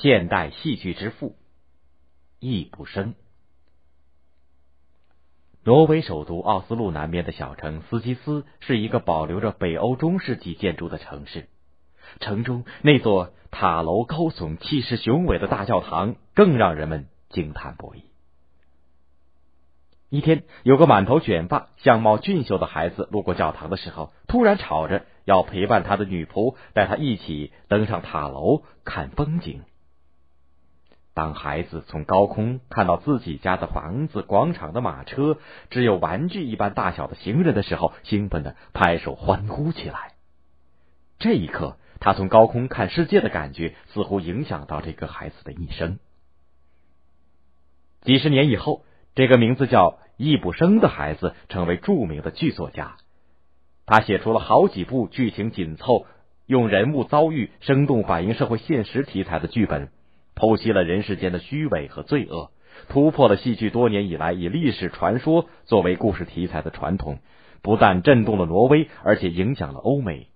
现代戏剧之父易卜生。挪威首都奥斯陆南边的小城斯基斯是一个保留着北欧中世纪建筑的城市。城中那座塔楼高耸、气势雄伟的大教堂更让人们惊叹不已。一天，有个满头卷发、相貌俊秀的孩子路过教堂的时候，突然吵着要陪伴他的女仆，带他一起登上塔楼看风景。当孩子从高空看到自己家的房子、广场的马车、只有玩具一般大小的行人的时候，兴奋的拍手欢呼起来。这一刻，他从高空看世界的感觉似乎影响到这个孩子的一生。几十年以后。这个名字叫易卜生的孩子成为著名的剧作家，他写出了好几部剧情紧凑、用人物遭遇生动反映社会现实题材的剧本，剖析了人世间的虚伪和罪恶，突破了戏剧多年以来以历史传说作为故事题材的传统，不但震动了挪威，而且影响了欧美。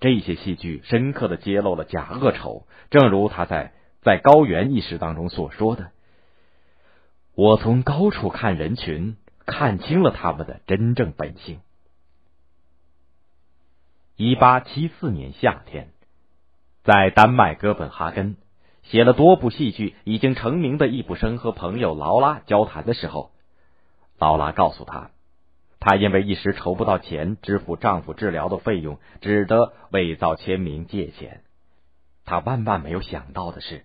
这些戏剧深刻的揭露了假恶丑，正如他在在高原一诗当中所说的。我从高处看人群，看清了他们的真正本性。一八七四年夏天，在丹麦哥本哈根写了多部戏剧、已经成名的易卜生和朋友劳拉交谈的时候，劳拉告诉他，他因为一时筹不到钱支付丈夫治疗的费用，只得伪造签名借钱。他万万没有想到的是。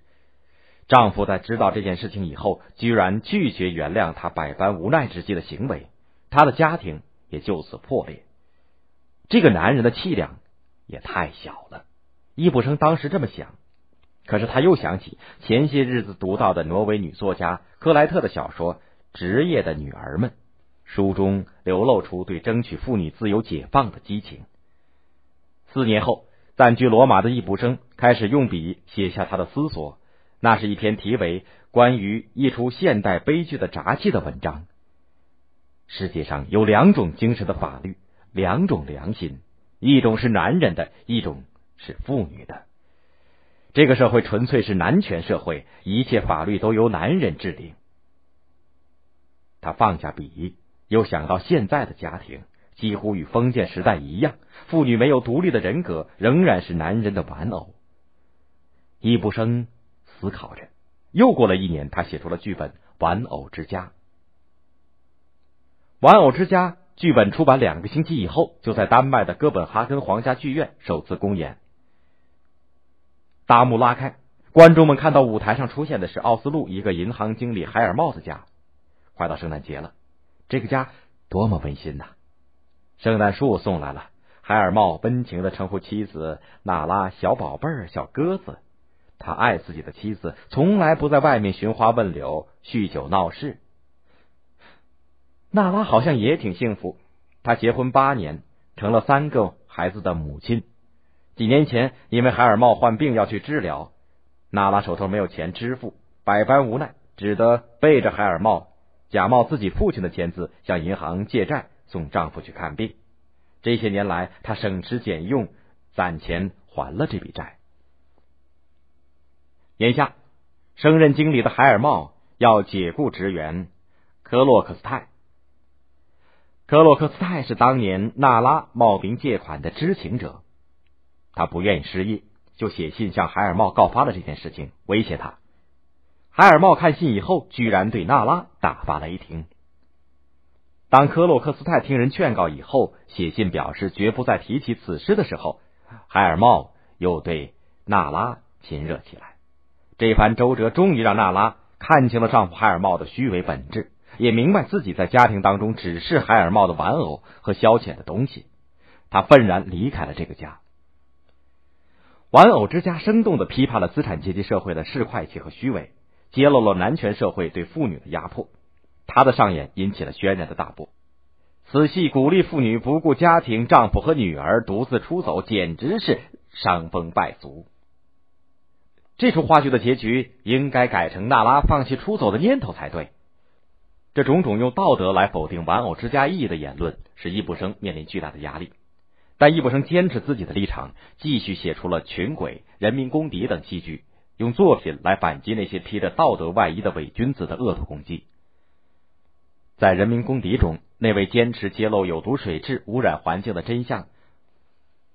丈夫在知道这件事情以后，居然拒绝原谅他百般无奈之际的行为，他的家庭也就此破裂。这个男人的气量也太小了，易卜生当时这么想。可是他又想起前些日子读到的挪威女作家克莱特的小说《职业的女儿们》，书中流露出对争取妇女自由解放的激情。四年后，暂居罗马的易卜生开始用笔写下他的思索。那是一篇题为《关于一出现代悲剧的札记》的文章。世界上有两种精神的法律，两种良心，一种是男人的，一种是妇女的。这个社会纯粹是男权社会，一切法律都由男人制定。他放下笔，又想到现在的家庭几乎与封建时代一样，妇女没有独立的人格，仍然是男人的玩偶。易卜生。思考着，又过了一年，他写出了剧本《玩偶之家》。《玩偶之家》剧本出版两个星期以后，就在丹麦的哥本哈根皇家剧院首次公演。大幕拉开，观众们看到舞台上出现的是奥斯陆一个银行经理海尔茂的家。快到圣诞节了，这个家多么温馨呐！圣诞树送来了，海尔茂温情的称呼妻子娜拉“小宝贝儿”“小鸽子”。他爱自己的妻子，从来不在外面寻花问柳、酗酒闹事。娜拉好像也挺幸福，她结婚八年，成了三个孩子的母亲。几年前，因为海尔茂患病要去治疗，娜拉手头没有钱支付，百般无奈，只得背着海尔茂，假冒自己父亲的签字，向银行借债送丈夫去看病。这些年来，她省吃俭用，攒钱还了这笔债。眼下，升任经理的海尔茂要解雇职员科洛克斯泰。科洛克斯泰是当年娜拉冒名借款的知情者，他不愿意失业，就写信向海尔茂告发了这件事情，威胁他。海尔茂看信以后，居然对娜拉大发雷霆。当科洛克斯泰听人劝告以后，写信表示绝不再提起此事的时候，海尔茂又对娜拉亲热起来。这番周折终于让娜拉看清了丈夫海尔茂的虚伪本质，也明白自己在家庭当中只是海尔茂的玩偶和消遣的东西。她愤然离开了这个家。玩偶之家生动的批判了资产阶级社会的市侩气和虚伪，揭露了男权社会对妇女的压迫。他的上演引起了轩然的大波。此戏鼓励妇女不顾家庭、丈夫和女儿独自出走，简直是伤风败俗。这出话剧的结局应该改成娜拉放弃出走的念头才对。这种种用道德来否定玩偶之家意义的言论，使易卜生面临巨大的压力。但易卜生坚持自己的立场，继续写出了《群鬼》《人民公敌》等戏剧，用作品来反击那些披着道德外衣的伪君子的恶毒攻击。在《人民公敌》中，那位坚持揭露有毒水质污染环境的真相，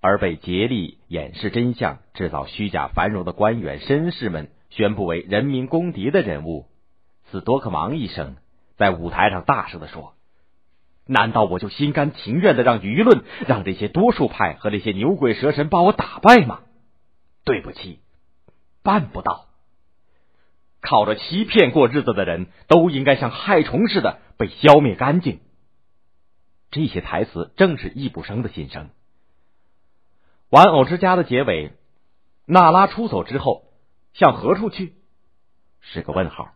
而被竭力掩饰真相、制造虚假繁荣的官员、绅士们宣布为人民公敌的人物，斯多克芒医生在舞台上大声的说：“难道我就心甘情愿的让舆论、让这些多数派和那些牛鬼蛇神把我打败吗？对不起。”办不到，靠着欺骗过日子的人都应该像害虫似的被消灭干净。这些台词正是易卜生的心声。玩偶之家的结尾，娜拉出走之后向何处去？是个问号。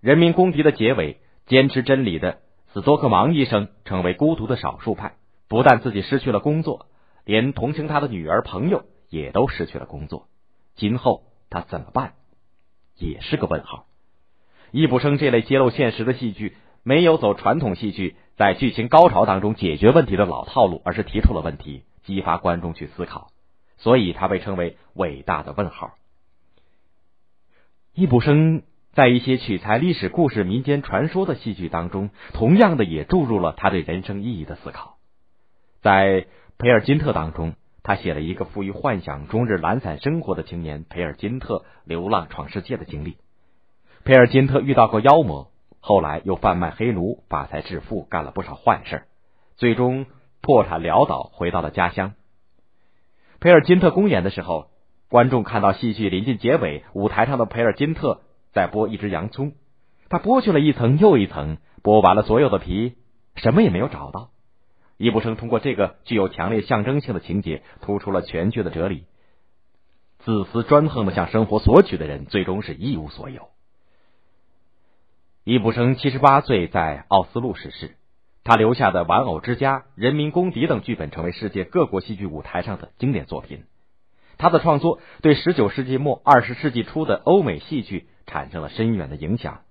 人民公敌的结尾，坚持真理的斯多克芒医生成为孤独的少数派，不但自己失去了工作，连同情他的女儿朋友也都失去了工作。今后他怎么办，也是个问号。易卜生这类揭露现实的戏剧，没有走传统戏剧在剧情高潮当中解决问题的老套路，而是提出了问题，激发观众去思考，所以他被称为伟大的问号。易卜生在一些取材历史故事、民间传说的戏剧当中，同样的也注入了他对人生意义的思考。在《培尔金特》当中。他写了一个富于幻想、终日懒散生活的青年培尔金特流浪闯世界的经历。培尔金特遇到过妖魔，后来又贩卖黑奴发财致富，干了不少坏事，最终破产潦倒，回到了家乡。培尔金特公演的时候，观众看到戏剧临近结尾，舞台上的培尔金特在剥一只洋葱，他剥去了一层又一层，剥完了所有的皮，什么也没有找到。易卜生通过这个具有强烈象征性的情节，突出了全剧的哲理：自私专横的向生活索取的人，最终是一无所有。易卜生七十八岁在奥斯陆逝世，他留下的《玩偶之家》《人民公敌》等剧本成为世界各国戏剧舞台上的经典作品。他的创作对十九世纪末二十世纪初的欧美戏剧产生了深远的影响，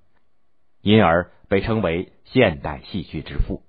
因而被称为现代戏剧之父。